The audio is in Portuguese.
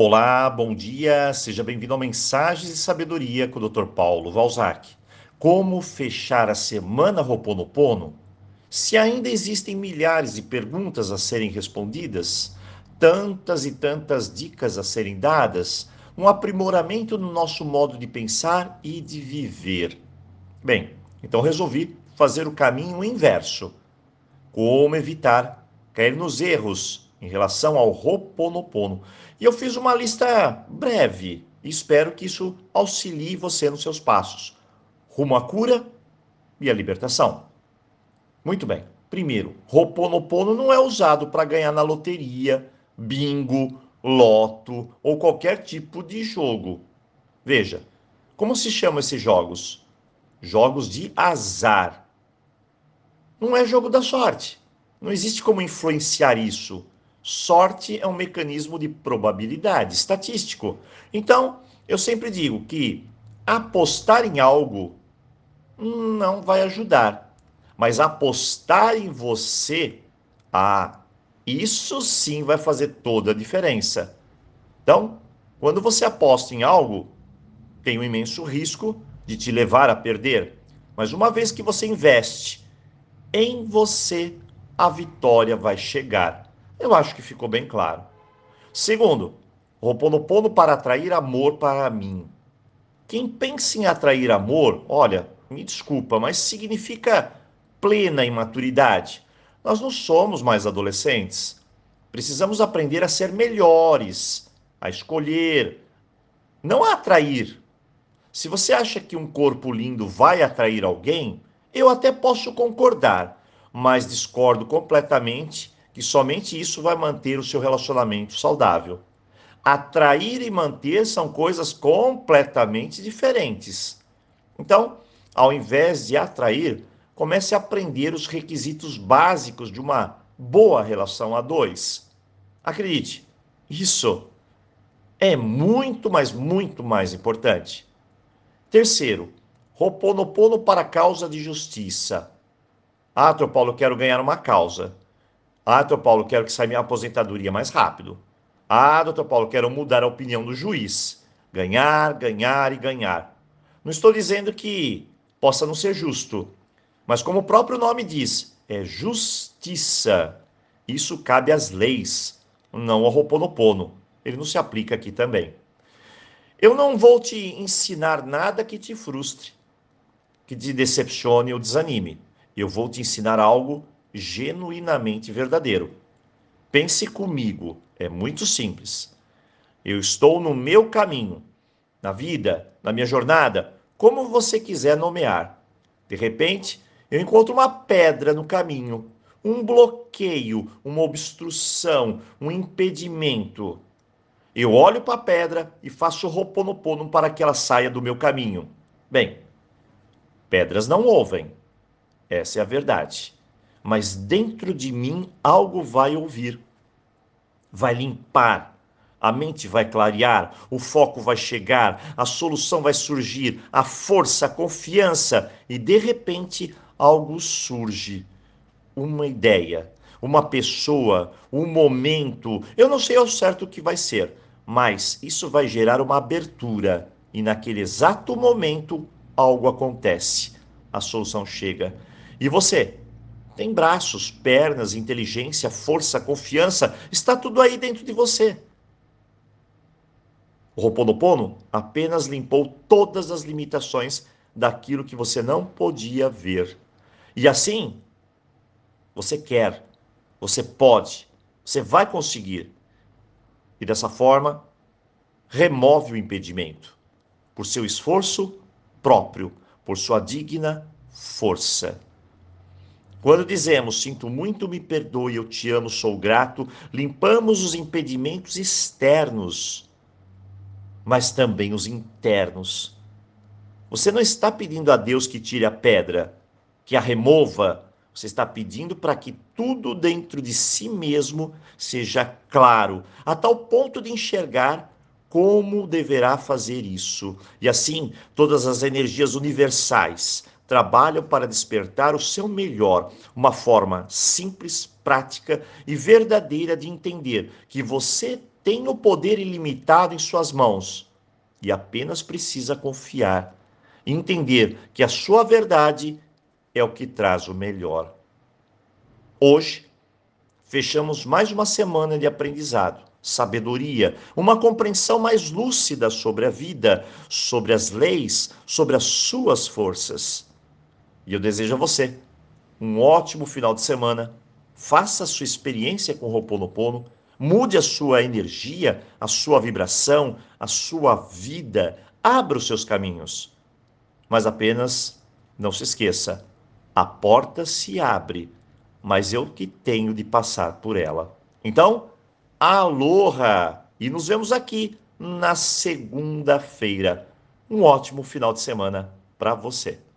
Olá, bom dia, seja bem-vindo ao Mensagens de Sabedoria com o Dr. Paulo Valzac. Como fechar a semana Roponopono? Se ainda existem milhares de perguntas a serem respondidas, tantas e tantas dicas a serem dadas, um aprimoramento no nosso modo de pensar e de viver. Bem, então resolvi fazer o caminho inverso. Como evitar cair nos erros em relação ao Roponopono. E eu fiz uma lista breve e espero que isso auxilie você nos seus passos rumo à cura e à libertação. Muito bem. Primeiro, Roponopono não é usado para ganhar na loteria, bingo, loto ou qualquer tipo de jogo. Veja, como se chamam esses jogos? Jogos de azar. Não é jogo da sorte. Não existe como influenciar isso. Sorte é um mecanismo de probabilidade estatístico. Então, eu sempre digo que apostar em algo não vai ajudar, mas apostar em você, ah, isso sim vai fazer toda a diferença. Então, quando você aposta em algo, tem um imenso risco de te levar a perder. Mas uma vez que você investe em você, a vitória vai chegar. Eu acho que ficou bem claro. Segundo, Roponopono para atrair amor para mim. Quem pensa em atrair amor, olha, me desculpa, mas significa plena imaturidade. Nós não somos mais adolescentes. Precisamos aprender a ser melhores, a escolher, não a atrair. Se você acha que um corpo lindo vai atrair alguém, eu até posso concordar, mas discordo completamente que somente isso vai manter o seu relacionamento saudável. Atrair e manter são coisas completamente diferentes. Então, ao invés de atrair, comece a aprender os requisitos básicos de uma boa relação a dois. Acredite, isso é muito, mas muito mais importante. Terceiro, Roponopono para causa de justiça. Ah, Tro Paulo, quero ganhar uma causa. Ah, doutor Paulo, quero que saia minha aposentadoria mais rápido. Ah, doutor Paulo, quero mudar a opinião do juiz. Ganhar, ganhar e ganhar. Não estou dizendo que possa não ser justo, mas como o próprio nome diz, é justiça. Isso cabe às leis, não ao Roponopono. Ele não se aplica aqui também. Eu não vou te ensinar nada que te frustre, que te decepcione ou desanime. Eu vou te ensinar algo genuinamente verdadeiro. Pense comigo, é muito simples. Eu estou no meu caminho, na vida, na minha jornada, como você quiser nomear. De repente, eu encontro uma pedra no caminho, um bloqueio, uma obstrução, um impedimento. Eu olho para a pedra e faço roponopono para que ela saia do meu caminho. Bem, pedras não ouvem. Essa é a verdade mas dentro de mim algo vai ouvir, vai limpar, a mente vai clarear, o foco vai chegar, a solução vai surgir, a força, a confiança. E de repente algo surge, uma ideia, uma pessoa, um momento, eu não sei ao certo o que vai ser, mas isso vai gerar uma abertura. E naquele exato momento algo acontece, a solução chega. E você, tem braços, pernas, inteligência, força, confiança, está tudo aí dentro de você. O Roponopono apenas limpou todas as limitações daquilo que você não podia ver. E assim, você quer, você pode, você vai conseguir. E dessa forma, remove o impedimento por seu esforço próprio, por sua digna força. Quando dizemos sinto muito, me perdoe, eu te amo, sou grato, limpamos os impedimentos externos, mas também os internos. Você não está pedindo a Deus que tire a pedra, que a remova. Você está pedindo para que tudo dentro de si mesmo seja claro, a tal ponto de enxergar como deverá fazer isso. E assim, todas as energias universais, trabalham para despertar o seu melhor, uma forma simples, prática e verdadeira de entender que você tem o poder ilimitado em suas mãos e apenas precisa confiar entender que a sua verdade é o que traz o melhor. Hoje, fechamos mais uma semana de aprendizado, sabedoria, uma compreensão mais lúcida sobre a vida, sobre as leis, sobre as suas forças. E eu desejo a você um ótimo final de semana. Faça a sua experiência com o Ho'oponopono, mude a sua energia, a sua vibração, a sua vida, abra os seus caminhos. Mas apenas não se esqueça, a porta se abre, mas eu que tenho de passar por ela. Então, aloha! E nos vemos aqui na segunda-feira. Um ótimo final de semana para você.